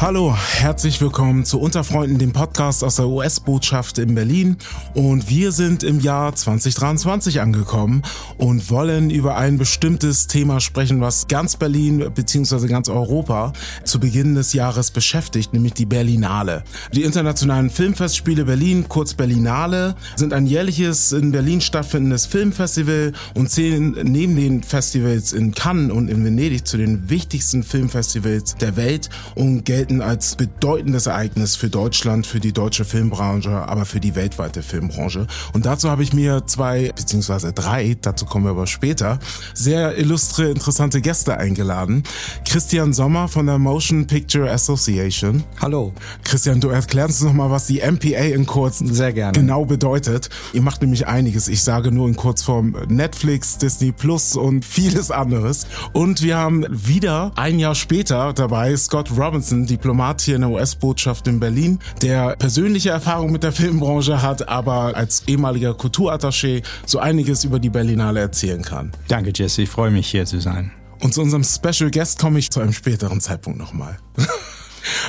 Hallo, herzlich willkommen zu Unterfreunden, dem Podcast aus der US-Botschaft in Berlin. Und wir sind im Jahr 2023 angekommen und wollen über ein bestimmtes Thema sprechen, was ganz Berlin bzw. ganz Europa zu Beginn des Jahres beschäftigt, nämlich die Berlinale. Die internationalen Filmfestspiele Berlin, kurz Berlinale, sind ein jährliches in Berlin stattfindendes Filmfestival und zählen neben den Festivals in Cannes und in Venedig zu den wichtigsten Filmfestivals der Welt und gelten gelten als bedeutendes Ereignis für Deutschland, für die deutsche Filmbranche, aber für die weltweite Filmbranche. Und dazu habe ich mir zwei beziehungsweise drei, dazu kommen wir aber später, sehr illustre, interessante Gäste eingeladen. Christian Sommer von der Motion Picture Association. Hallo. Christian, du erklärst uns nochmal, was die MPA in kurz sehr gerne genau bedeutet. Ihr macht nämlich einiges. Ich sage nur in Kurzform Netflix, Disney Plus und vieles anderes. Und wir haben wieder ein Jahr später dabei Scott Robinson, die Diplomat hier in der US-Botschaft in Berlin, der persönliche Erfahrung mit der Filmbranche hat, aber als ehemaliger Kulturattaché so einiges über die Berlinale erzählen kann. Danke, Jesse. Ich freue mich, hier zu sein. Und zu unserem Special Guest komme ich zu einem späteren Zeitpunkt nochmal.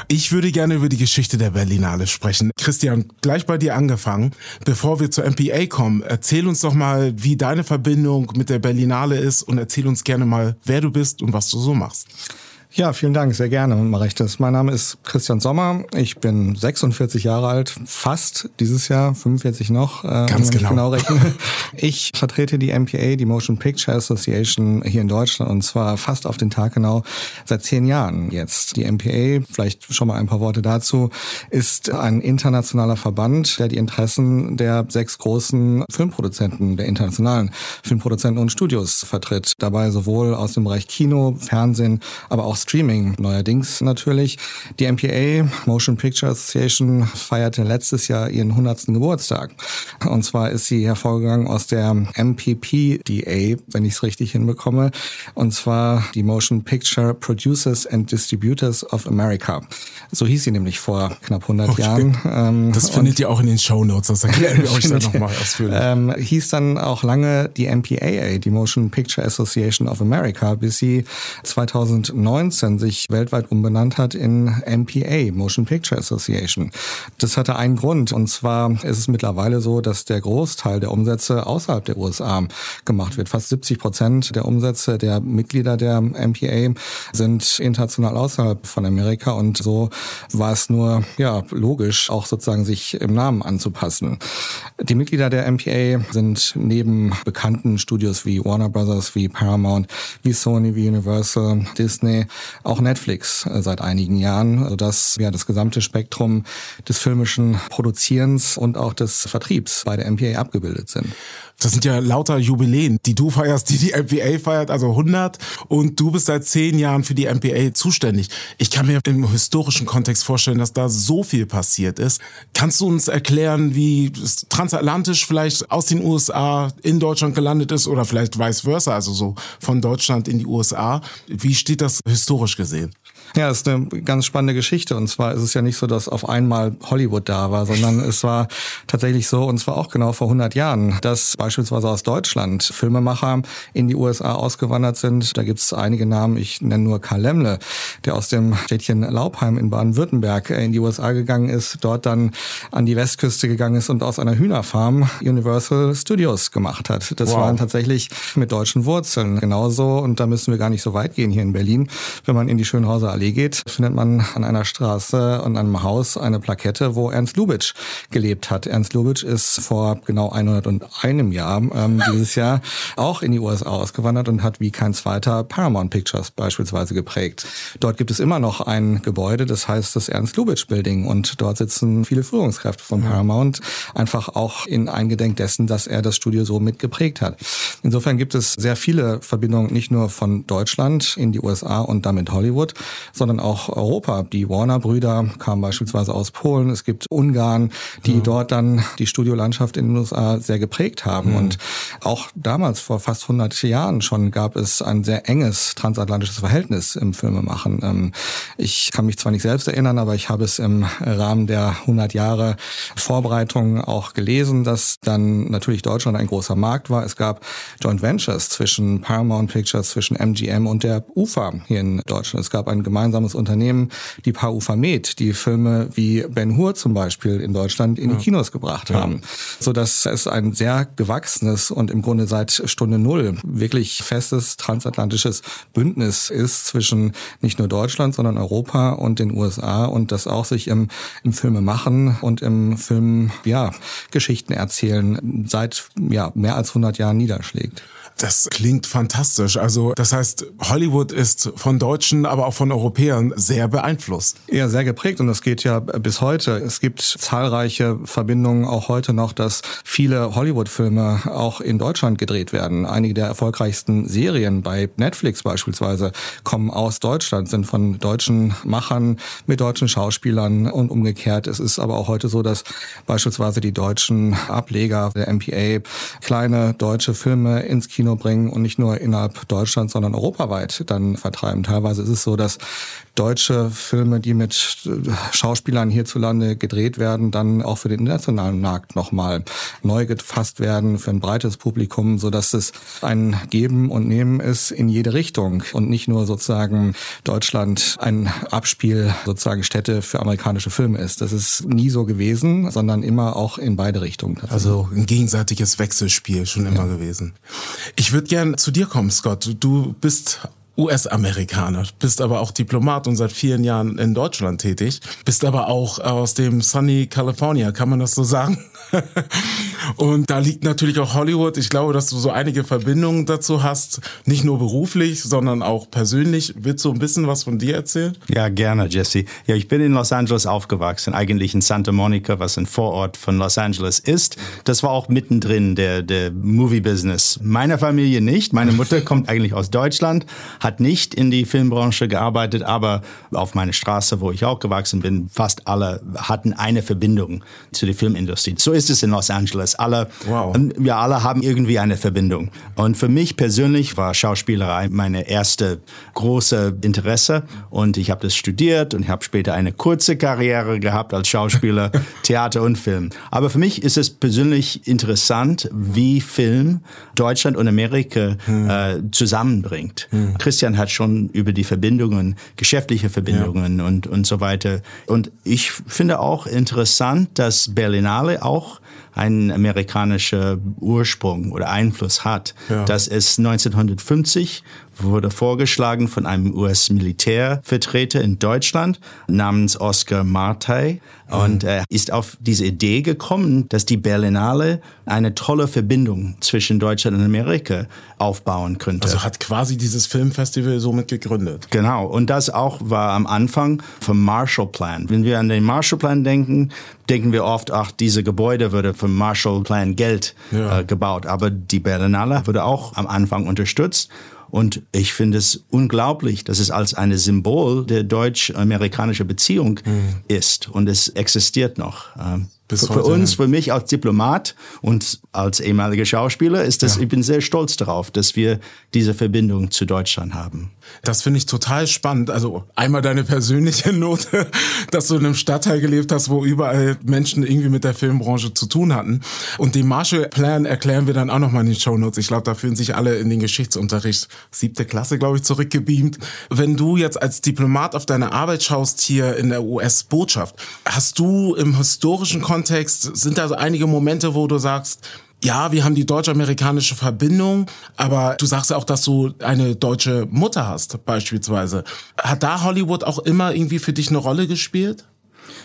Ich würde gerne über die Geschichte der Berlinale sprechen. Christian, gleich bei dir angefangen. Bevor wir zur MPA kommen, erzähl uns doch mal, wie deine Verbindung mit der Berlinale ist und erzähl uns gerne mal, wer du bist und was du so machst. Ja, vielen Dank, sehr gerne ich das. Mein Name ist Christian Sommer, ich bin 46 Jahre alt, fast dieses Jahr, 45 noch, äh, Ganz genau. genau rechne. Ich vertrete die MPA, die Motion Picture Association hier in Deutschland und zwar fast auf den Tag genau seit zehn Jahren jetzt. Die MPA, vielleicht schon mal ein paar Worte dazu, ist ein internationaler Verband, der die Interessen der sechs großen Filmproduzenten, der internationalen Filmproduzenten und Studios vertritt. Dabei sowohl aus dem Bereich Kino, Fernsehen, aber auch Streaming neuerdings natürlich. Die MPA, Motion Picture Association, feierte letztes Jahr ihren 100. Geburtstag. Und zwar ist sie hervorgegangen aus der MPPDA, wenn ich es richtig hinbekomme. Und zwar die Motion Picture Producers and Distributors of America. So hieß sie nämlich vor knapp 100 okay. Jahren. Ähm, das findet ihr auch in den Show Notes, das erklären wir euch dann nochmal ausführlich. Ähm, hieß dann auch lange die MPAA, die Motion Picture Association of America, bis sie 2019 2019 sich weltweit umbenannt hat in MPA, Motion Picture Association. Das hatte einen Grund und zwar ist es mittlerweile so, dass der Großteil der Umsätze außerhalb der USA gemacht wird. Fast 70 Prozent der Umsätze der Mitglieder der MPA sind international außerhalb von Amerika und so war es nur ja logisch, auch sozusagen sich im Namen anzupassen. Die Mitglieder der MPA sind neben bekannten Studios wie Warner Brothers, wie Paramount, wie Sony, wie Universal, Disney auch Netflix äh, seit einigen Jahren, sodass ja das gesamte Spektrum des filmischen Produzierens und auch des Vertriebs bei der MPA abgebildet sind. Das sind ja lauter Jubiläen, die du feierst, die die MPA feiert, also 100. Und du bist seit zehn Jahren für die MPA zuständig. Ich kann mir im historischen Kontext vorstellen, dass da so viel passiert ist. Kannst du uns erklären, wie transatlantisch vielleicht aus den USA in Deutschland gelandet ist oder vielleicht vice versa, also so von Deutschland in die USA? Wie steht das historisch gesehen? Ja, ist eine ganz spannende Geschichte. Und zwar ist es ja nicht so, dass auf einmal Hollywood da war, sondern es war tatsächlich so, und zwar auch genau vor 100 Jahren, dass beispielsweise aus Deutschland Filmemacher in die USA ausgewandert sind. Da gibt's einige Namen, ich nenne nur Karl Lemmle, der aus dem Städtchen Laubheim in Baden-Württemberg in die USA gegangen ist, dort dann an die Westküste gegangen ist und aus einer Hühnerfarm Universal Studios gemacht hat. Das wow. waren tatsächlich mit deutschen Wurzeln genauso. Und da müssen wir gar nicht so weit gehen hier in Berlin. Wenn man in die Schönhauser Allee geht, findet man an einer Straße und einem Haus eine Plakette, wo Ernst Lubitsch gelebt hat. Ernst Lubitsch ist vor genau 101 Jahr ähm, dieses Jahr auch in die USA ausgewandert und hat wie kein zweiter Paramount Pictures beispielsweise geprägt. Dort gibt es immer noch ein Gebäude, das heißt das Ernst Lubitsch Building und dort sitzen viele Führungskräfte von Paramount, einfach auch in Eingedenk dessen, dass er das Studio so mitgeprägt hat. Insofern gibt es sehr viele Verbindungen nicht nur von Deutschland in die USA und damit Hollywood, sondern auch Europa. Die Warner-Brüder kamen beispielsweise aus Polen. Es gibt Ungarn, die ja. dort dann die Studiolandschaft in den USA sehr geprägt haben. Mhm. Und auch damals, vor fast 100 Jahren schon, gab es ein sehr enges transatlantisches Verhältnis im Filmemachen. Ähm, ich kann mich zwar nicht selbst erinnern, aber ich habe es im Rahmen der 100 Jahre Vorbereitung auch gelesen, dass dann natürlich Deutschland ein großer Markt war. Es gab Joint Ventures zwischen Paramount Pictures, zwischen MGM und der UFA hier in Deutschland. Es gab ein gemeinsames Unternehmen, die Paar UFA Med, die Filme wie Ben Hur zum Beispiel in Deutschland in die Kinos gebracht ja. haben. So dass es ein sehr gewachsenes und im Grunde seit Stunde Null wirklich festes transatlantisches Bündnis ist zwischen nicht nur Deutschland, sondern Europa und den USA und das auch sich im, im Filme machen und im Film, ja, Geschichten erzählen seit, ja, mehr als 100 Jahren niederschlägt. Das klingt fantastisch. Also das heißt, Hollywood ist von Deutschen, aber auch von Europäern sehr beeinflusst. Ja, sehr geprägt und das geht ja bis heute. Es gibt zahlreiche Verbindungen auch heute noch, dass viele Hollywood-Filme auch in Deutschland gedreht werden. Einige der erfolgreichsten Serien bei Netflix beispielsweise kommen aus Deutschland, sind von deutschen Machern mit deutschen Schauspielern und umgekehrt. Es ist aber auch heute so, dass beispielsweise die deutschen Ableger der MPA kleine deutsche Filme ins Kino Kino bringen und nicht nur innerhalb Deutschlands, sondern europaweit dann vertreiben. Teilweise ist es so, dass deutsche Filme, die mit äh, Schauspielern hierzulande gedreht werden, dann auch für den internationalen Markt nochmal neu gefasst werden für ein breites Publikum, so dass es ein Geben und Nehmen ist in jede Richtung und nicht nur sozusagen Deutschland ein Abspiel sozusagen Städte für amerikanische Filme ist. Das ist nie so gewesen, sondern immer auch in beide Richtungen. Also ein gegenseitiges Wechselspiel schon immer ja. gewesen. Ich würde gern zu dir kommen, Scott. Du bist US-Amerikaner, bist aber auch Diplomat und seit vielen Jahren in Deutschland tätig, bist aber auch aus dem sunny California, kann man das so sagen? und da liegt natürlich auch Hollywood. Ich glaube, dass du so einige Verbindungen dazu hast, nicht nur beruflich, sondern auch persönlich. Willst du ein bisschen was von dir erzählen? Ja, gerne, Jesse. Ja, ich bin in Los Angeles aufgewachsen, eigentlich in Santa Monica, was ein Vorort von Los Angeles ist. Das war auch mittendrin der, der Movie-Business. Meine Familie nicht. Meine Mutter kommt eigentlich aus Deutschland, hat nicht in die Filmbranche gearbeitet, aber auf meiner Straße, wo ich auch gewachsen bin, fast alle hatten eine Verbindung zu der Filmindustrie. So ist es in Los Angeles. Alle, wow. wir alle haben irgendwie eine Verbindung. Und für mich persönlich war Schauspielerei meine erste große Interesse und ich habe das studiert und ich habe später eine kurze Karriere gehabt als Schauspieler, Theater und Film. Aber für mich ist es persönlich interessant, wie Film Deutschland und Amerika hm. äh, zusammenbringt. Hm. Christian hat schon über die Verbindungen, geschäftliche Verbindungen ja. und, und so weiter. Und ich finde auch interessant, dass Berlinale auch einen amerikanischen Ursprung oder Einfluss hat. Ja. Dass es 1950 wurde vorgeschlagen von einem US-Militärvertreter in Deutschland namens Oscar Martey. Und er ist auf diese Idee gekommen, dass die Berlinale eine tolle Verbindung zwischen Deutschland und Amerika aufbauen könnte. Also hat quasi dieses Filmfestival somit gegründet. Genau. Und das auch war am Anfang vom Marshall Plan. Wenn wir an den Marshall Plan denken, denken wir oft, ach, diese Gebäude würde vom Marshall Plan Geld ja. äh, gebaut. Aber die Berlinale wurde auch am Anfang unterstützt. Und ich finde es unglaublich, dass es als eine Symbol der deutsch-amerikanischen Beziehung mhm. ist. Und es existiert noch. Ähm, bis für, uns, für mich als Diplomat und als ehemaliger Schauspieler ist das, ja. ich bin sehr stolz darauf, dass wir diese Verbindung zu Deutschland haben. Das finde ich total spannend. Also einmal deine persönliche Note, dass du in einem Stadtteil gelebt hast, wo überall Menschen irgendwie mit der Filmbranche zu tun hatten. Und den Marshall Plan erklären wir dann auch nochmal in den Show Notes. Ich glaube, da fühlen sich alle in den Geschichtsunterricht siebte Klasse, glaube ich, zurückgebeamt. Wenn du jetzt als Diplomat auf deine Arbeit schaust hier in der US-Botschaft, hast du im historischen Kontext Kontext sind da einige Momente, wo du sagst, ja, wir haben die deutsch-amerikanische Verbindung, aber du sagst ja auch, dass du eine deutsche Mutter hast, beispielsweise. Hat da Hollywood auch immer irgendwie für dich eine Rolle gespielt?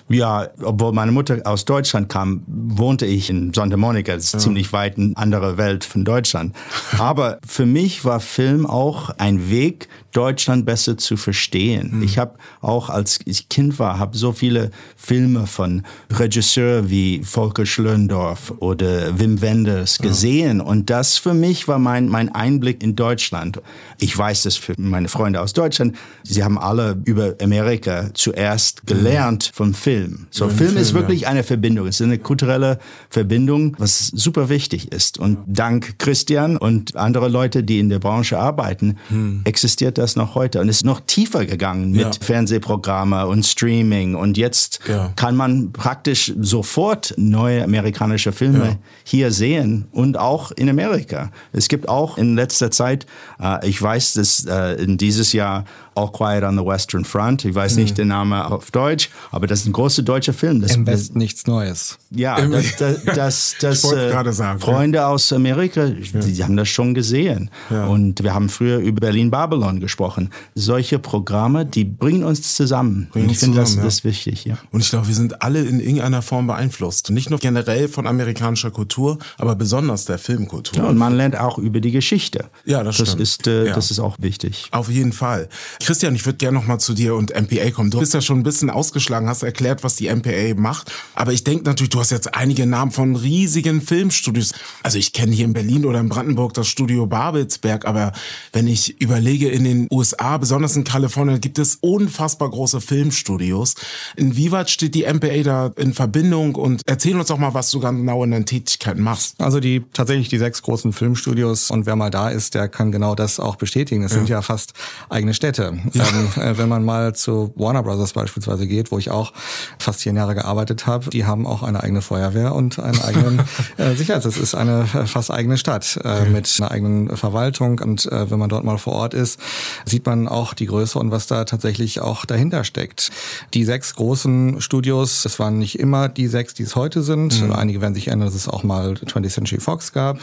Ja, obwohl meine Mutter aus Deutschland kam, wohnte ich in Santa Monica. Das ist ja. ziemlich weit eine andere Welt von Deutschland. Aber für mich war Film auch ein Weg, Deutschland besser zu verstehen. Mhm. Ich habe auch als ich Kind war, habe so viele Filme von Regisseuren wie Volker Schlöndorff oder Wim Wenders gesehen und das für mich war mein mein Einblick in Deutschland. Ich weiß das für meine Freunde aus Deutschland. Sie haben alle über Amerika zuerst gelernt vom Film. So Film, Film, ist wirklich ja. eine Verbindung. Es ist eine kulturelle Verbindung, was super wichtig ist. Und dank Christian und andere Leute, die in der Branche arbeiten, existiert das noch heute. Und es ist noch tiefer gegangen mit Ja. Fernsehprogramme und Streaming. Und jetzt Ja. kann man praktisch sofort neue amerikanische Filme Ja. hier sehen und auch in Amerika. Es gibt auch in letzter Zeit, äh, ich weiß, dass äh, in dieses Jahr All Quiet on the Western Front, ich weiß nicht den Namen auf Deutsch, aber das ist ein großer deutscher Film. Das, Im Westen nichts Neues. ja, das, das, das, das äh, sagen, Freunde aus Amerika, die, die haben das schon gesehen. Ja. Und wir haben früher über Berlin Babylon gesprochen. Solche Programme, die bringen uns zusammen. Bringen Und ich finde das, ja. das wichtig, ja. Und ich glaube, wir sind alle in irgendeiner Form beeinflusst. Nicht nur generell von amerikanischer Kultur, aber besonders der Filmkultur. ja. Und man lernt auch über die Geschichte. Ja, das das stimmt. ist, äh, Ja. das ist auch wichtig. Auf jeden Fall. Christian, ich würde gerne noch mal zu dir und MPA kommen. Du bist ja schon ein bisschen ausgeschlagen, hast erklärt, was die MPA macht. Aber ich denke natürlich, du hast jetzt einige Namen von riesigen Filmstudios. Also ich kenne hier in Berlin oder in Brandenburg das Studio Babelsberg. Aber wenn ich überlege, in den USA, besonders in Kalifornien, gibt es unfassbar große Filmstudios. Inwieweit steht die MPA da in Verbindung? Und erzähl uns doch mal, was du ganz genau in deinen Tätigkeiten machst. Also die tatsächlich die sechs großen Filmstudios und wer mal da ist, der kann genau das auch bestätigen. Es sind ja fast eigene Städte. Ähm, äh, wenn man mal zu Warner Brothers beispielsweise geht, wo ich auch fast zehn Jahre gearbeitet habe, die haben auch eine eigene Feuerwehr und einen eigenen äh, Sicherheits. Es ist eine äh, fast eigene Stadt äh, mit einer eigenen Verwaltung und äh, wenn man dort mal vor Ort ist, sieht man auch die Größe und was da tatsächlich auch dahinter steckt. Die sechs großen Studios, es waren nicht immer die sechs, die es heute sind. Einige werden sich erinnern, dass es auch mal 20th Century Fox gab.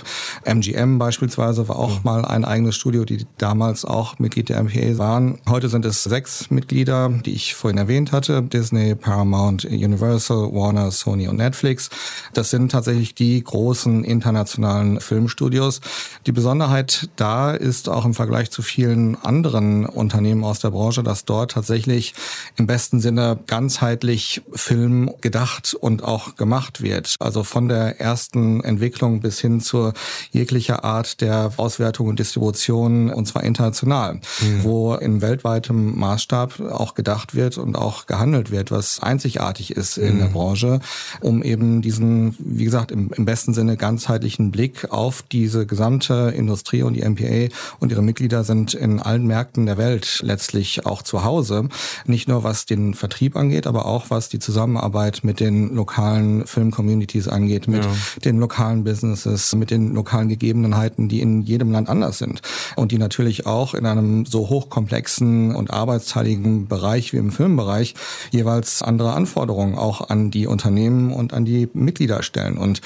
MGM beispielsweise war auch mal ein eigenes Studio, die damals auch Mitglied der MPA waren. Heute sind es sechs Mitglieder, die ich vorhin erwähnt hatte. Disney, Paramount, Universal, Warner, Sony und Netflix. Das sind tatsächlich die großen internationalen Filmstudios. Die Besonderheit da ist auch im Vergleich zu vielen anderen Unternehmen aus der Branche, dass dort tatsächlich im besten Sinne ganzheitlich Film gedacht und auch gemacht wird. Also von der ersten Entwicklung bis hin zur jeglicher Art der Auswertung und Distribution und zwar international, wo in weltweitem Maßstab auch gedacht wird und auch gehandelt wird, was einzigartig ist in der Branche, um eben diesen, wie gesagt, im, im besten Sinne ganzheitlichen Blick auf diese gesamte Industrie und die MPA und ihre Mitglieder sind in allen Märkten der Welt letztlich auch zu Hause. Nicht nur was den Vertrieb angeht, aber auch was die Zusammenarbeit mit den lokalen Film-Communities angeht, mit den lokalen Businesses, mit den lokalen Gegebenheiten, die in jedem Land anders sind und die natürlich auch in einem so hochkomplexen und arbeitsteiligen Bereich wie im Filmbereich jeweils andere Anforderungen auch an die Unternehmen und an die Mitglieder stellen. Und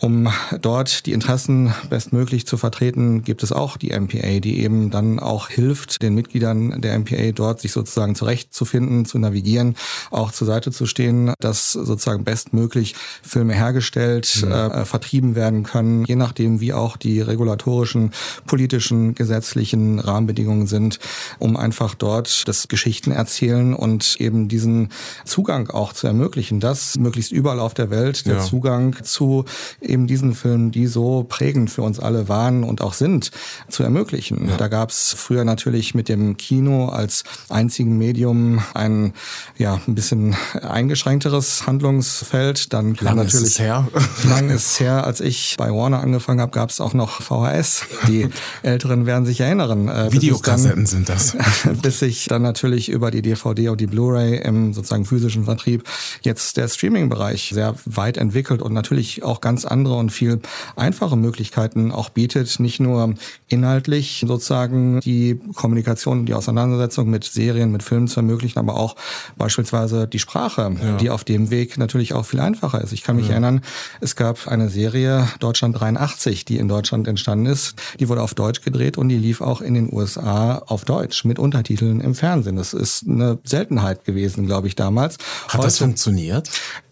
um dort die Interessen bestmöglich zu vertreten, gibt es auch die MPA, die eben dann auch hilft, den Mitgliedern der MPA dort sich sozusagen zurechtzufinden, zu navigieren, auch zur Seite zu stehen, dass sozusagen bestmöglich Filme hergestellt, äh, vertrieben werden können, je nachdem, wie auch die regulatorischen, politischen, gesetzlichen Rahmenbedingungen sind, um einfach dort das Geschichten erzählen und eben diesen Zugang auch zu ermöglichen, dass möglichst überall auf der Welt der Ja. Zugang zu eben diesen Filmen, die so prägend für uns alle waren und auch sind, zu ermöglichen. Da gab es früher natürlich mit dem Kino als einzigen Medium ein ja ein bisschen eingeschränkteres Handlungsfeld. Dann kam Lang ist natürlich es her. lang ist her, als ich bei Warner angefangen habe, gab es auch noch VHS. Die Älteren werden sich erinnern. äh, Videokassetten sind das. bis sich dann natürlich über die DVD und die Blu-ray im sozusagen physischen Vertrieb jetzt der Streaming-Bereich sehr weit entwickelt und natürlich auch ganz andere und viel einfache Möglichkeiten auch bietet, nicht nur inhaltlich sozusagen die Kommunikation die Auseinandersetzung mit Serien, mit Filmen zu ermöglichen, aber auch beispielsweise die Sprache, die auf dem Weg natürlich auch viel einfacher ist. Ich kann mich erinnern, es gab eine Serie Deutschland 83, die in Deutschland entstanden ist. Die wurde auf Deutsch gedreht und die lief auch in den USA auf Deutsch mit Untertiteln im Fernsehen. Das ist eine Seltenheit gewesen, glaube ich, damals. Hat das funktioniert?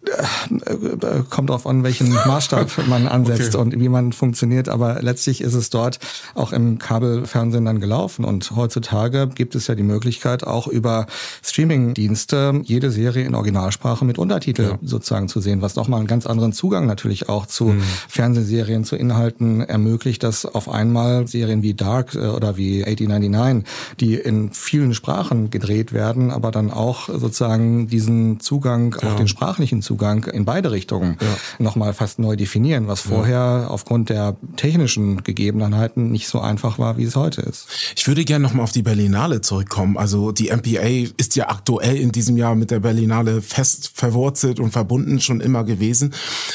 Äh, kommt darauf an, welchen Maßstab man ansetzt okay. und wie man funktioniert. Aber letztlich ist es dort auch im Kabelfernsehen dann gelaufen. Und heutzutage gibt es ja die Möglichkeit, auch über Streaming-Dienste jede Serie in Originalsprache mit Untertitel ja. sozusagen zu sehen, was nochmal einen ganz anderen Zugang natürlich auch zu mhm. Fernsehserien, zu Inhalten ermöglicht, dass auf einmal Serien wie Dark äh, oder wie 1899, die in vielen Sprachen gedreht werden, aber dann auch sozusagen diesen Zugang, ja. auch den sprachlichen Zugang in beide Richtungen ja. nochmal fast neu definieren, was vorher ja. aufgrund der technischen Gegebenheiten nicht so einfach war, wie es heute ist. Ich würde gerne nochmal auf die Berlinale zurückkommen. Also die MPA ist ja aktuell in diesem Jahr mit der Berlinale fest verwurzelt und verbunden schon immer gewesen.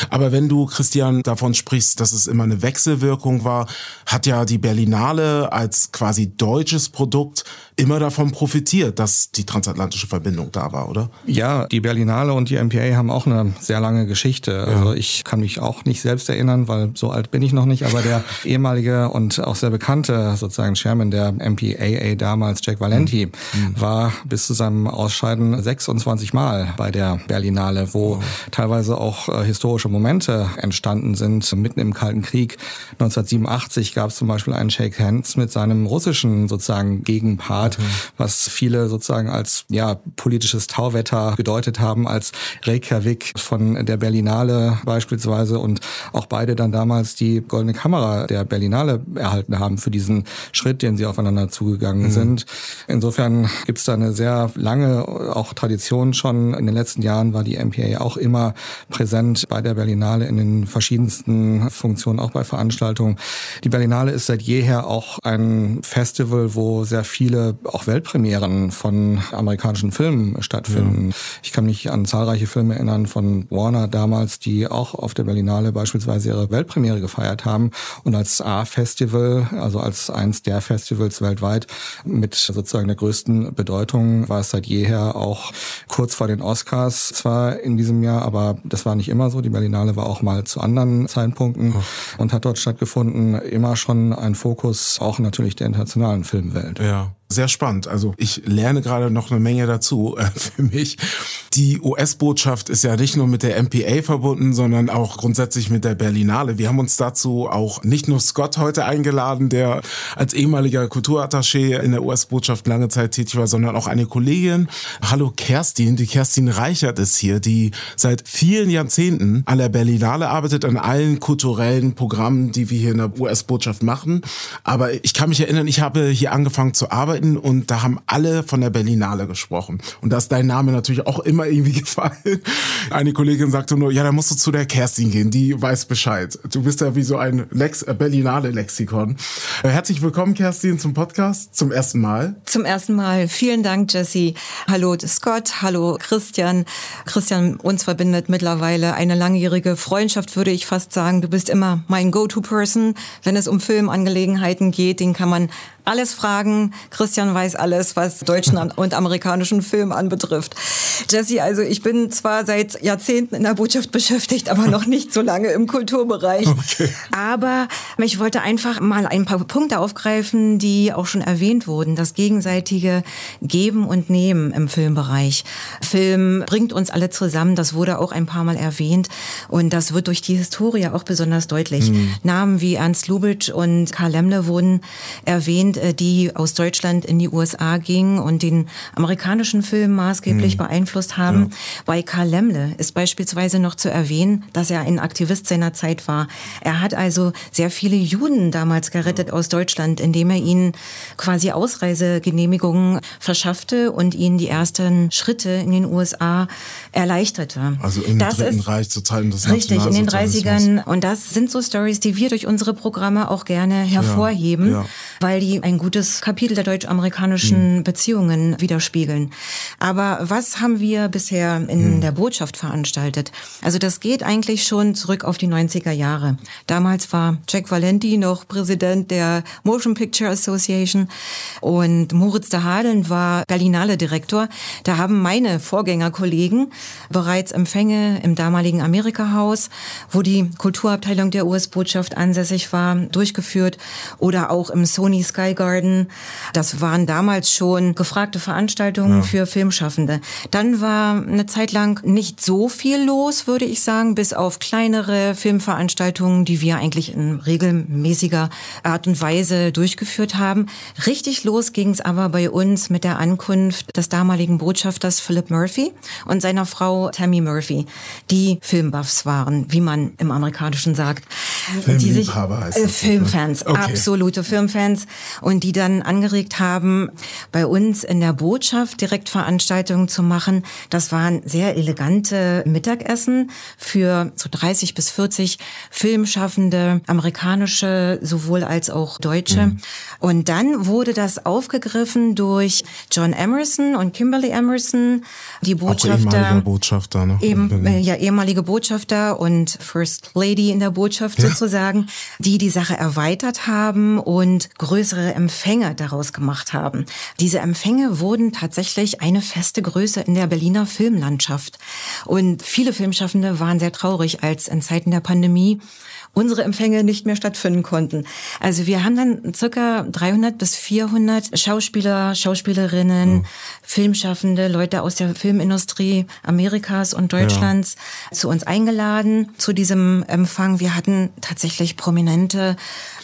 Aber wenn du, Christian, davon sprichst, dass es immer eine Wechselwirkung war, hat ja die Berlinale als quasi deutsches Produkt immer davon profitiert, dass die transatlantische Verbindung da war, oder? Ja, die Berlinale und die MPA haben auch eine sehr lange Geschichte. Also ich kann mich auch nicht selbst erinnern, weil so alt bin ich noch nicht, aber der ehemalige und auch sehr bekannte sozusagen Chairman der MPAA damals, Jack Valenti, mhm. war bis zu seinem Ausscheiden 26 Mal bei der Berlinale, wo oh. teilweise auch äh, historische Momente entstanden sind. Mitten im Kalten Krieg 1987 gab es zum Beispiel einen Shake Hands mit seinem russischen sozusagen Gegenpart Art, mhm. was viele sozusagen als ja politisches Tauwetter gedeutet haben, als Reykjavik von der Berlinale beispielsweise und auch beide dann damals die goldene Kamera der Berlinale erhalten haben für diesen Schritt, den sie aufeinander zugegangen mhm. sind. Insofern gibt es da eine sehr lange auch Tradition schon. In den letzten Jahren war die MPA auch immer präsent bei der Berlinale in den verschiedensten Funktionen, auch bei Veranstaltungen. Die Berlinale ist seit jeher auch ein Festival, wo sehr viele auch Weltpremieren von amerikanischen Filmen stattfinden. Ja. Ich kann mich an zahlreiche Filme erinnern von Warner damals, die auch auf der Berlinale beispielsweise ihre Weltpremiere gefeiert haben und als A-Festival, also als eins der Festivals weltweit mit sozusagen der größten Bedeutung, war es seit jeher auch kurz vor den Oscars zwar in diesem Jahr, aber das war nicht immer so. Die Berlinale war auch mal zu anderen Zeitpunkten oh. und hat dort stattgefunden. Immer schon ein Fokus auch natürlich der internationalen Filmwelt. Ja sehr spannend. Also ich lerne gerade noch eine Menge dazu äh, für mich. Die US-Botschaft ist ja nicht nur mit der MPA verbunden, sondern auch grundsätzlich mit der Berlinale. Wir haben uns dazu auch nicht nur Scott heute eingeladen, der als ehemaliger Kulturattaché in der US-Botschaft lange Zeit tätig war, sondern auch eine Kollegin. Hallo Kerstin, die Kerstin Reichert ist hier, die seit vielen Jahrzehnten an der Berlinale arbeitet, an allen kulturellen Programmen, die wir hier in der US-Botschaft machen. Aber ich kann mich erinnern, ich habe hier angefangen zu arbeiten Leuten und da haben alle von der Berlinale gesprochen. Und da ist dein Name natürlich auch immer irgendwie gefallen. Eine Kollegin sagte nur, ja, da musst du zu der Kerstin gehen, die weiß Bescheid. Du bist ja wie so ein Lex äh, Berlinale Lexikon. Äh, herzlich willkommen, Kerstin, zum Podcast, zum ersten Mal. Zum ersten Mal. Vielen Dank, Jesse. Hallo Scott, hallo Christian. Christian, uns verbindet mittlerweile eine langjährige Freundschaft, würde ich fast sagen. Du bist immer mein Go-To-Person, wenn es um Filmangelegenheiten geht. Den kann man alles fragen. Christian weiß alles, was deutschen und amerikanischen Film anbetrifft. Jesse, also ich bin zwar seit Jahrzehnten in der Botschaft beschäftigt, aber noch nicht so lange im Kulturbereich. Okay. Aber ich wollte einfach mal ein paar Punkte aufgreifen, die auch schon erwähnt wurden. Das gegenseitige Geben und Nehmen im Filmbereich. Film bringt uns alle zusammen. Das wurde auch ein paar Mal erwähnt. Und das wird durch die Historie auch besonders deutlich. Mhm. Namen wie Ernst Lubitsch und Karl Lemle wurden erwähnt Band, äh, die aus Deutschland in die USA ging und den amerikanischen Film maßgeblich mhm. beeinflusst haben. Ja. Bei Karl Lemle ist beispielsweise noch zu erwähnen, dass er ein Aktivist seiner Zeit war. Er hat also sehr viele Juden damals gerettet aus Deutschland, indem er ihnen quasi Ausreisegenehmigungen verschaffte und ihnen die ersten Schritte in den USA erleichterte. Also im Dritten ist, Reich zu Zeiten des Richtig, in den 30ern. Und das sind so Stories, die wir durch unsere Programme auch gerne hervorheben, ja, ja. weil die ein gutes Kapitel der deutsch-amerikanischen mhm. Beziehungen widerspiegeln. Aber was haben wir bisher in mhm. der Botschaft veranstaltet? Also das geht eigentlich schon zurück auf die 90er Jahre. Damals war Jack Valenti noch Präsident der Motion Picture Association und Moritz de Hadeln war Berlinale Direktor. Da haben meine Vorgängerkollegen bereits Empfänge im damaligen Amerika-Haus, wo die Kulturabteilung der US-Botschaft ansässig war, durchgeführt oder auch im Sony Sky Sky Garden. Das waren damals schon gefragte Veranstaltungen ja. für Filmschaffende. Dann war eine Zeit lang nicht so viel los, würde ich sagen, bis auf kleinere Filmveranstaltungen, die wir eigentlich in regelmäßiger Art und Weise durchgeführt haben. Richtig los ging es aber bei uns mit der Ankunft des damaligen Botschafters Philip Murphy und seiner Frau Tammy Murphy, die Filmbuffs waren, wie man im Amerikanischen sagt. Sich, heißt äh, Filmfans, okay. absolute Filmfans und die dann angeregt haben, bei uns in der Botschaft direkt Veranstaltungen zu machen. Das waren sehr elegante Mittagessen für so 30 bis 40 Filmschaffende, amerikanische sowohl als auch deutsche. Mhm. Und dann wurde das aufgegriffen durch John Emerson und Kimberly Emerson, die Botschafter. Auch Botschafter, ne? Eben, äh, ja, ehemalige Botschafter und First Lady in der Botschaft ja. sozusagen, die die Sache erweitert haben und größere Empfänge daraus gemacht haben. Diese Empfänge wurden tatsächlich eine feste Größe in der Berliner Filmlandschaft. Und viele Filmschaffende waren sehr traurig, als in Zeiten der Pandemie unsere Empfänge nicht mehr stattfinden konnten. Also wir haben dann circa 300 bis 400 Schauspieler, Schauspielerinnen, mhm. Filmschaffende, Leute aus der Filmindustrie Amerikas und Deutschlands ja. zu uns eingeladen zu diesem Empfang. Wir hatten tatsächlich prominente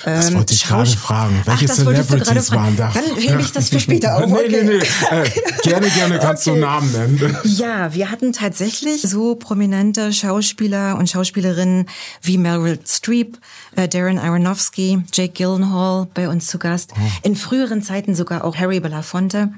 das ähm, wollte ich gerade fragen. Welche Ach, Celebrities waren da? Dann hebe ich das für später auf. Okay. nee, nee. Äh, gerne, gerne kannst okay. du Namen nennen. Ja, wir hatten tatsächlich so prominente Schauspieler und Schauspielerinnen wie Meryl Streep, äh, Darren Aronofsky, Jake Gyllenhaal bei uns zu Gast. Oh. In früheren Zeiten sogar auch Harry Belafonte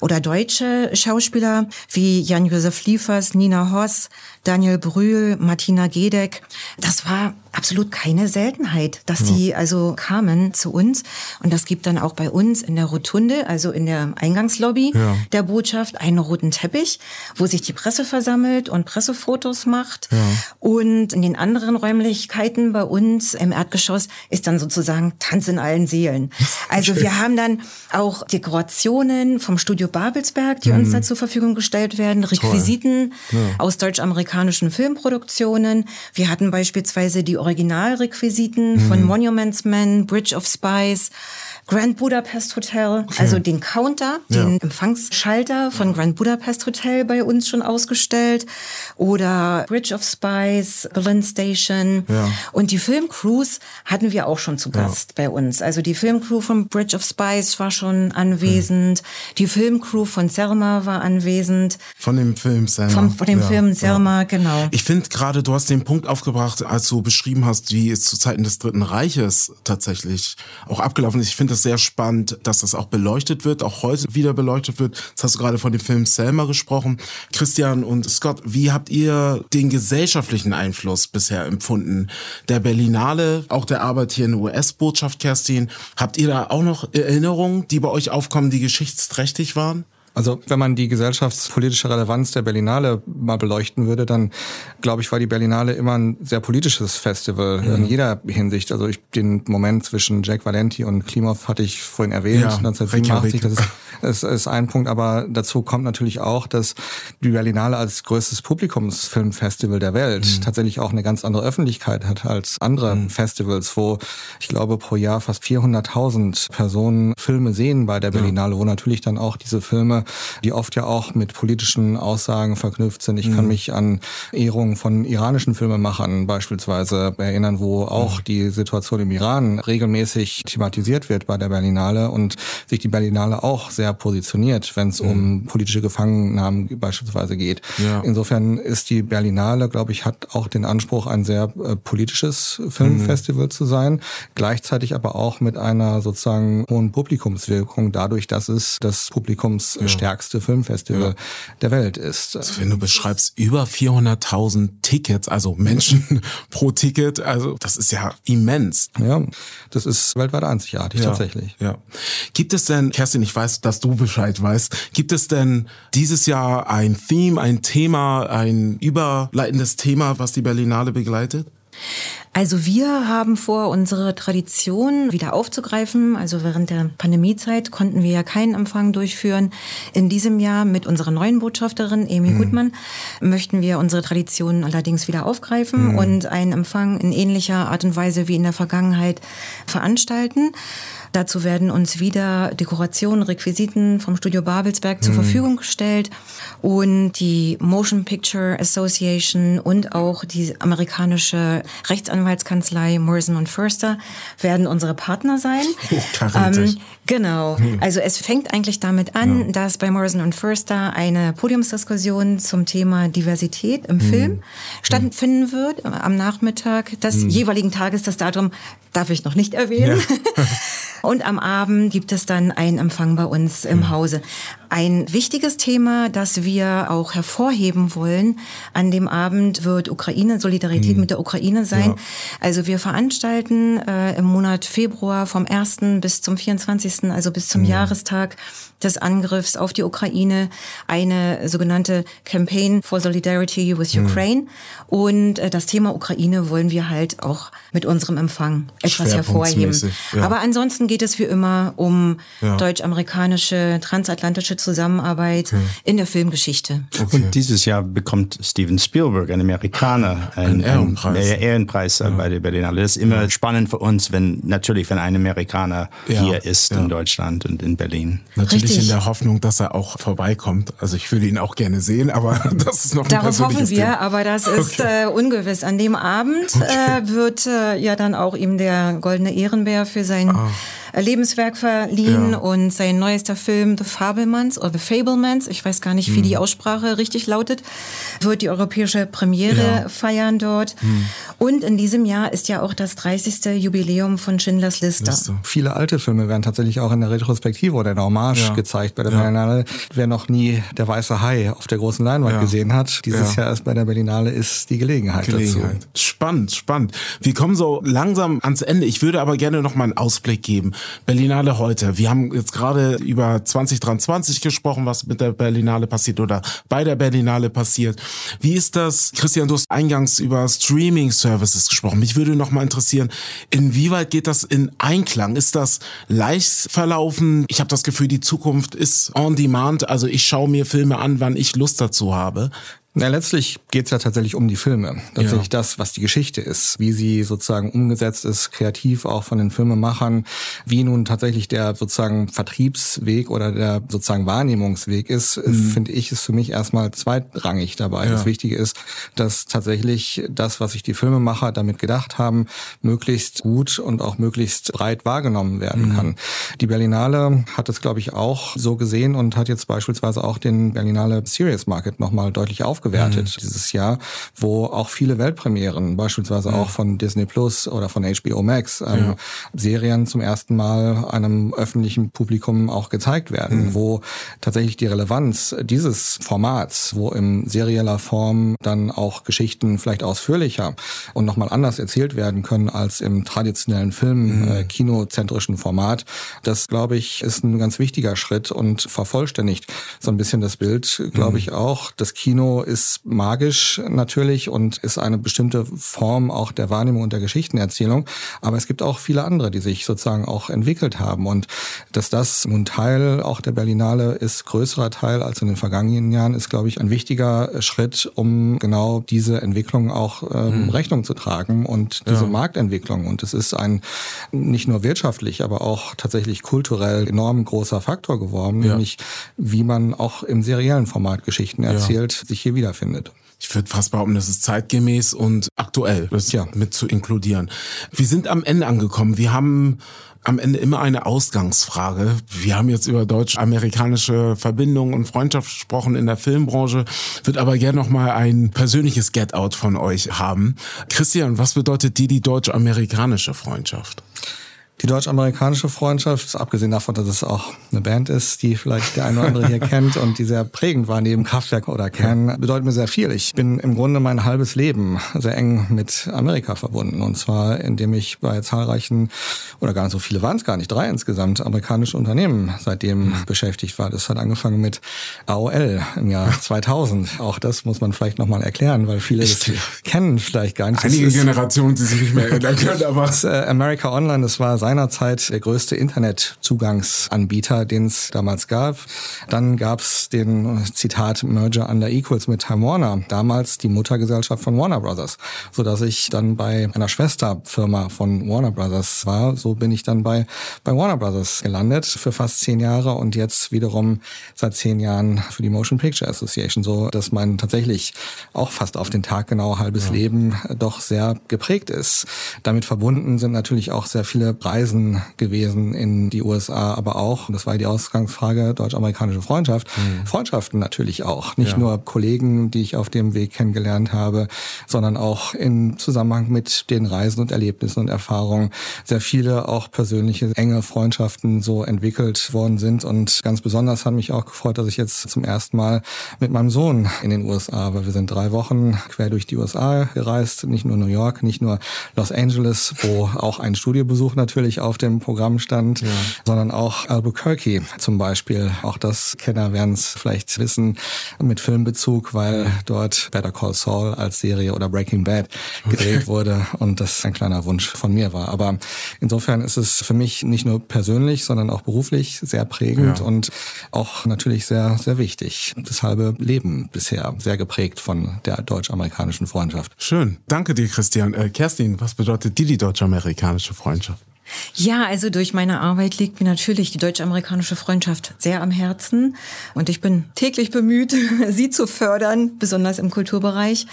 oder deutsche Schauspieler wie Jan-Josef Liefers, Nina Hoss, Daniel Brühl, Martina Gedeck. Das war absolut keine Seltenheit, dass ja. die also kamen zu uns. Und das gibt dann auch bei uns in der Rotunde, also in der Eingangslobby ja. der Botschaft, einen roten Teppich, wo sich die Presse versammelt und Pressefotos macht. Ja. Und in den anderen Räumlichkeiten bei uns im Erdgeschoss ist dann sozusagen Tanz in allen Seelen. Also wir haben dann auch Dekorationen vom Studio Babelsberg, die mhm. uns da zur Verfügung gestellt werden, Requisiten aus deutsch-amerikanischen Filmproduktionen. Wir hatten beispielsweise die Originalrequisiten mhm. von Monuments Men, Bridge of Spies, Grand Budapest Hotel, okay. also den Counter, den ja. Empfangsschalter von Grand Budapest Hotel bei uns schon ausgestellt oder Bridge of Spies, Berlin Station ja. und die Filmcrews hatten wir auch schon zu Gast ja. bei uns. Also die Filmcrew von Bridge of Spies war schon anwesend, mhm. die Filmcrew von Selma war anwesend. Von dem Film Selma. Von, von dem Film Selma, genau. Ich finde gerade, du hast den Punkt aufgebracht, als du beschrieben hast, wie es zu Zeiten des Dritten Reiches tatsächlich auch abgelaufen ist. Ich finde es sehr spannend, dass das auch beleuchtet wird, auch heute wieder beleuchtet wird. Jetzt hast du gerade von dem Film Selma gesprochen. Christian und Scott, wie habt ihr den gesellschaftlichen Einfluss bisher empfunden? Der Berlinale, auch der Arbeit hier in der US-Botschaft, Kerstin. Habt ihr da auch noch Erinnerungen, die bei euch aufkommen, die geschichtsträchtig waren? Also wenn man die gesellschaftspolitische Relevanz der Berlinale mal beleuchten würde, dann glaube ich, war die Berlinale immer ein sehr politisches Festival mhm. in jeder Hinsicht. Also ich, den Moment zwischen Jack Valenti und Klimov hatte ich vorhin erwähnt, ja, 1987. Das ist, das ist ein Punkt, aber dazu kommt natürlich auch, dass die Berlinale als größtes Publikumsfilmfestival der Welt mhm. tatsächlich auch eine ganz andere Öffentlichkeit hat als andere mhm. Festivals, wo ich glaube pro Jahr fast 400.000 Personen Filme sehen bei der Berlinale, ja. wo natürlich dann auch diese Filme die oft ja auch mit politischen Aussagen verknüpft sind. Ich mhm. kann mich an Ehrungen von iranischen Filmemachern beispielsweise erinnern, wo auch mhm. die Situation im Iran regelmäßig thematisiert wird bei der Berlinale und sich die Berlinale auch sehr positioniert, wenn es mhm. um politische Gefangennahmen beispielsweise geht. Ja. Insofern ist die Berlinale, glaube ich, hat auch den Anspruch, ein sehr äh, politisches Filmfestival mhm. zu sein, gleichzeitig aber auch mit einer sozusagen hohen Publikumswirkung, dadurch, dass es das Publikums ja stärkste Filmfestival ja. der Welt ist. Also wenn du beschreibst, über 400.000 Tickets, also Menschen pro Ticket, also das ist ja immens. Ja, das ist weltweit einzigartig ja. tatsächlich. Ja. Gibt es denn, Kerstin, ich weiß, dass du Bescheid weißt, gibt es denn dieses Jahr ein Theme, ein Thema, ein überleitendes Thema, was die Berlinale begleitet? Also wir haben vor, unsere Tradition wieder aufzugreifen. Also während der Pandemiezeit konnten wir ja keinen Empfang durchführen. In diesem Jahr mit unserer neuen Botschafterin Amy mhm. Gutmann möchten wir unsere Tradition allerdings wieder aufgreifen mhm. und einen Empfang in ähnlicher Art und Weise wie in der Vergangenheit veranstalten. Dazu werden uns wieder Dekorationen, Requisiten vom Studio Babelsberg zur mhm. Verfügung gestellt und die Motion Picture Association und auch die amerikanische Rechtsanwaltskanzlei Morrison und Förster werden unsere Partner sein. Ähm, genau. Hm. Also es fängt eigentlich damit an, ja. dass bei Morrison und Förster eine Podiumsdiskussion zum Thema Diversität im hm. Film stattfinden wird am Nachmittag des hm. jeweiligen Tages. Das Datum darf ich noch nicht erwähnen. Ja. Und am Abend gibt es dann einen Empfang bei uns im mhm. Hause. Ein wichtiges Thema, das wir auch hervorheben wollen an dem Abend, wird Ukraine, Solidarität mhm. mit der Ukraine sein. Ja. Also wir veranstalten äh, im Monat Februar vom 1. bis zum 24., also bis zum mhm. Jahrestag des Angriffs auf die Ukraine eine sogenannte Campaign for Solidarity with mhm. Ukraine. Und äh, das Thema Ukraine wollen wir halt auch mit unserem Empfang etwas hervorheben. Ja. Aber ansonsten geht es wie immer um ja. deutsch-amerikanische, transatlantische Zusammenarbeit okay. in der Filmgeschichte. Okay. Und dieses Jahr bekommt Steven Spielberg, ein Amerikaner, einen, ein Ehrenpreis, einen Ehrenpreis ja. bei der Berlinale. Das ist immer spannend für uns, wenn natürlich, wenn ein Amerikaner hier ist in Deutschland und in Berlin. Natürlich Richtig. in der Hoffnung, dass er auch vorbeikommt. Also ich würde ihn auch gerne sehen, aber das ist noch ein Darauf hoffen wir, Thema. aber das ist okay. äh, ungewiss. An dem Abend okay. äh, wird äh, ja dann auch ihm der Goldene Ehrenbär für sein ah. Lebenswerk verliehen ja. und sein neuester Film The Fablemans oder The Fablemans, ich weiß gar nicht, wie hm. die Aussprache richtig lautet, wird die europäische Premiere ja. feiern dort. Hm. Und in diesem Jahr ist ja auch das 30. Jubiläum von Schindlers Liste. Liste. Viele alte Filme werden tatsächlich auch in der Retrospektive oder in der Hommage ja. gezeigt bei der Berlinale. Wer noch nie Der Weiße Hai auf der großen Leinwand gesehen hat, dieses Jahr ist bei der Berlinale ist die Gelegenheit, Gelegenheit. dazu. Spannend, spannend. Wir kommen so langsam ans Ende. Ich würde aber gerne noch mal einen Ausblick geben. Berlinale heute. Wir haben jetzt gerade über 2023 gesprochen, was mit der Berlinale passiert oder bei der Berlinale passiert. Wie ist das? Christian, du hast eingangs über Streaming-Services gesprochen. Mich würde noch mal interessieren, inwieweit geht das in Einklang? Ist das leicht verlaufen? Ich habe das Gefühl, die Zukunft ist on demand. Also ich schaue mir Filme an, wann ich Lust dazu habe. Na, letztlich geht's ja tatsächlich um die Filme. Tatsächlich ja. das, was die Geschichte ist, wie sie sozusagen umgesetzt ist, kreativ auch von den Filmemachern, wie nun tatsächlich der sozusagen Vertriebsweg oder der sozusagen Wahrnehmungsweg ist, mhm. finde ich, ist für mich erstmal zweitrangig dabei. Ja. Das Wichtige ist, dass tatsächlich das, was sich die Filmemacher damit gedacht haben, möglichst gut und auch möglichst breit wahrgenommen werden mhm. kann. Die Berlinale hat es, glaube ich, auch so gesehen und hat jetzt beispielsweise auch den Berlinale Serious Market nochmal deutlich aufgebaut aufgewertet mhm. dieses Jahr, wo auch viele Weltpremieren, beispielsweise mhm. auch von Disney Plus oder von HBO Max, ähm, ja. Serien zum ersten Mal einem öffentlichen Publikum auch gezeigt werden, mhm. wo tatsächlich die Relevanz dieses Formats, wo in serieller Form dann auch Geschichten vielleicht ausführlicher und nochmal anders erzählt werden können als im traditionellen Film, mhm. äh, kinozentrischen Format, das glaube ich ist ein ganz wichtiger Schritt und vervollständigt so ein bisschen das Bild, glaube mhm. ich auch. Das Kino ist ist magisch natürlich und ist eine bestimmte Form auch der Wahrnehmung und der Geschichtenerzählung. Aber es gibt auch viele andere, die sich sozusagen auch entwickelt haben. Und dass das nun Teil auch der Berlinale ist, größerer Teil als in den vergangenen Jahren, ist, glaube ich, ein wichtiger Schritt, um genau diese Entwicklung auch ähm, mhm. Rechnung zu tragen und diese ja. Marktentwicklung. Und es ist ein nicht nur wirtschaftlich, aber auch tatsächlich kulturell enorm großer Faktor geworden, ja. nämlich wie man auch im seriellen Format Geschichten erzählt, ja. sich hier wiederfindet. Ich würde fast behaupten, das ist zeitgemäß und aktuell, das ja. mit zu inkludieren. Wir sind am Ende angekommen. Wir haben am Ende immer eine Ausgangsfrage. Wir haben jetzt über deutsch-amerikanische Verbindungen und Freundschaft gesprochen in der Filmbranche, würde aber gerne noch mal ein persönliches Get-out von euch haben. Christian, was bedeutet dir die deutsch-amerikanische Freundschaft? Die deutsch-amerikanische Freundschaft, abgesehen davon, dass es auch eine Band ist, die vielleicht der eine oder andere hier kennt und die sehr prägend war neben Kraftwerk oder Can, bedeutet mir sehr viel. Ich bin im Grunde mein halbes Leben sehr eng mit Amerika verbunden. Und zwar, indem ich bei zahlreichen, oder gar nicht so viele waren es gar nicht, drei insgesamt, amerikanische Unternehmen seitdem beschäftigt war. Das hat angefangen mit AOL im Jahr 2000. Auch das muss man vielleicht nochmal erklären, weil viele das kennen vielleicht gar nicht. Einige Generationen, die sich nicht mehr erinnern können, aber... Das, äh, America Online, das war seinerzeit der größte Internetzugangsanbieter, den es damals gab. Dann gab es den, Zitat, Merger under Equals mit Time Warner, damals die Muttergesellschaft von Warner Brothers, so dass ich dann bei einer Schwesterfirma von Warner Brothers war. So bin ich dann bei, bei Warner Brothers gelandet für fast zehn Jahre und jetzt wiederum seit zehn Jahren für die Motion Picture Association, so dass mein tatsächlich auch fast auf den Tag genau halbes ja. Leben doch sehr geprägt ist. Damit verbunden sind natürlich auch sehr viele Reisen gewesen in die USA, aber auch, das war die Ausgangsfrage, deutsch-amerikanische Freundschaft, mhm. Freundschaften natürlich auch. Nicht ja. nur Kollegen, die ich auf dem Weg kennengelernt habe, sondern auch in Zusammenhang mit den Reisen und Erlebnissen und Erfahrungen sehr viele auch persönliche enge Freundschaften so entwickelt worden sind. Und ganz besonders hat mich auch gefreut, dass ich jetzt zum ersten Mal mit meinem Sohn in den USA, weil wir sind drei Wochen quer durch die USA gereist, nicht nur New York, nicht nur Los Angeles, wo auch ein Studiobesuch natürlich auf dem Programm stand, ja. sondern auch Albuquerque zum Beispiel. Auch das Kenner werden es vielleicht wissen mit Filmbezug, weil dort Better Call Saul als Serie oder Breaking Bad gedreht okay. wurde und das ein kleiner Wunsch von mir war. Aber insofern ist es für mich nicht nur persönlich, sondern auch beruflich sehr prägend ja. und auch natürlich sehr, sehr wichtig. Das halbe Leben bisher sehr geprägt von der deutsch-amerikanischen Freundschaft. Schön. Danke dir, Christian. Äh, Kerstin, was bedeutet dir die deutsch-amerikanische Freundschaft? Ja, also durch meine Arbeit liegt mir natürlich die deutsch-amerikanische Freundschaft sehr am Herzen und ich bin täglich bemüht, sie zu fördern, besonders im Kulturbereich.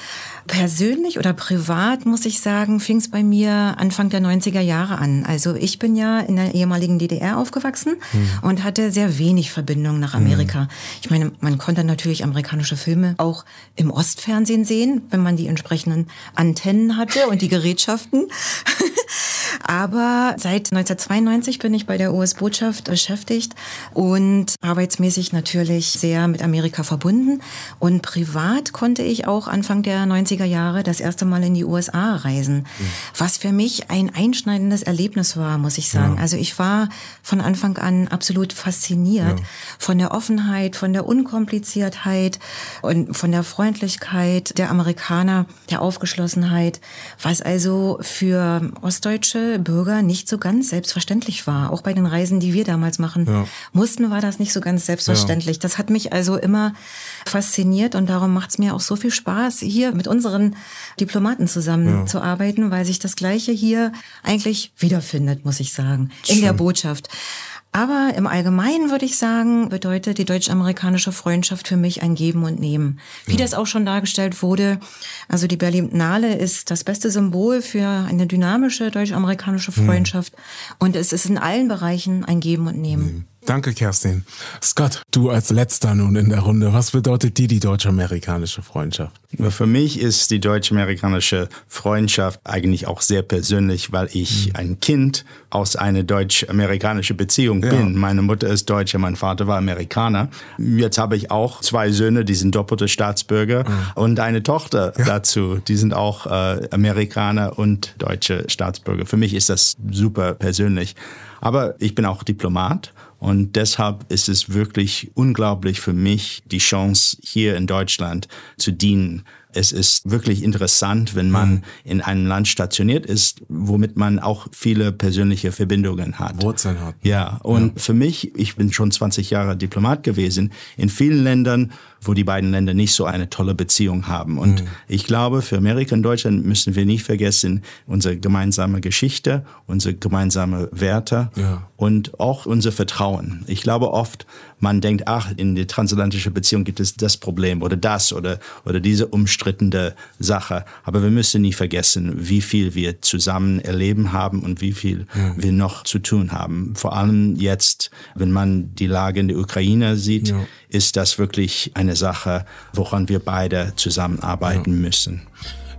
Persönlich oder privat muss ich sagen, fing es bei mir Anfang der 90er Jahre an. Also ich bin ja in der ehemaligen DDR aufgewachsen hm. und hatte sehr wenig Verbindung nach Amerika. Hm. Ich meine, man konnte natürlich amerikanische Filme auch im Ostfernsehen sehen, wenn man die entsprechenden Antennen hatte und die Gerätschaften. Aber seit 1992 bin ich bei der US-Botschaft beschäftigt und arbeitsmäßig natürlich sehr mit Amerika verbunden. Und privat konnte ich auch Anfang der 90er Jahre das erste Mal in die USA reisen, mhm. was für mich ein einschneidendes Erlebnis war, muss ich sagen. Ja. Also ich war von Anfang an absolut fasziniert ja. von der Offenheit, von der Unkompliziertheit und von der Freundlichkeit der Amerikaner, der Aufgeschlossenheit, was also für ostdeutsche Bürger nicht so ganz selbstverständlich war. Auch bei den Reisen, die wir damals machen ja. mussten, war das nicht so ganz selbstverständlich. Ja. Das hat mich also immer fasziniert und darum macht es mir auch so viel Spaß, hier mit unseren Diplomaten zusammenzuarbeiten, ja. weil sich das Gleiche hier eigentlich wiederfindet, muss ich sagen, in Schön. der Botschaft. Aber im Allgemeinen würde ich sagen, bedeutet die deutsch-amerikanische Freundschaft für mich ein Geben und Nehmen. Wie das auch schon dargestellt wurde, also die Berlinale ist das beste Symbol für eine dynamische deutsch-amerikanische Freundschaft. Ja. Und es ist in allen Bereichen ein Geben und Nehmen. Danke, Kerstin. Scott, du als letzter nun in der Runde. Was bedeutet dir die deutsch-amerikanische Freundschaft? Für mich ist die deutsch-amerikanische Freundschaft eigentlich auch sehr persönlich, weil ich mhm. ein Kind aus einer deutsch-amerikanischen Beziehung bin. Ja. Meine Mutter ist Deutsche, mein Vater war Amerikaner. Jetzt habe ich auch zwei Söhne, die sind doppelte Staatsbürger mhm. und eine Tochter ja. dazu, die sind auch äh, Amerikaner und deutsche Staatsbürger. Für mich ist das super persönlich. Aber ich bin auch Diplomat und deshalb ist es wirklich unglaublich für mich, die Chance hier in Deutschland zu dienen es ist wirklich interessant, wenn man mhm. in einem Land stationiert ist, womit man auch viele persönliche Verbindungen hat. Wurzeln hat. Ja, und ja. für mich, ich bin schon 20 Jahre Diplomat gewesen, in vielen Ländern, wo die beiden Länder nicht so eine tolle Beziehung haben. Und mhm. ich glaube, für Amerika und Deutschland müssen wir nicht vergessen, unsere gemeinsame Geschichte, unsere gemeinsame Werte ja. und auch unser Vertrauen. Ich glaube oft, man denkt, ach, in der transatlantischen Beziehung gibt es das Problem oder das oder, oder diese umstrittene Sache. Aber wir müssen nie vergessen, wie viel wir zusammen erleben haben und wie viel ja. wir noch zu tun haben. Vor allem jetzt, wenn man die Lage in der Ukraine sieht, ja. Ist das wirklich eine Sache, woran wir beide zusammenarbeiten ja. müssen.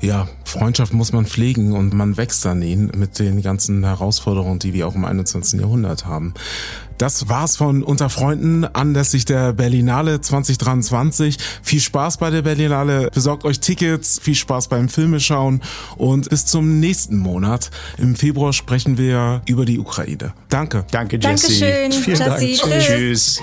ja, Freundschaft muss man pflegen und man wächst an ihn mit den ganzen Herausforderungen, die wir auch im 21. Jahrhundert haben. Das war's von Unter Freunden anlässlich der Berlinale 2023. Viel Spaß bei der Berlinale. Besorgt euch Tickets. Viel Spaß beim Filmeschauen und bis zum nächsten Monat. Im Februar sprechen wir über die Ukraine. Danke. Danke, Jesse. Dankeschön, Vielen. Dank. Tschüss. Tschüss.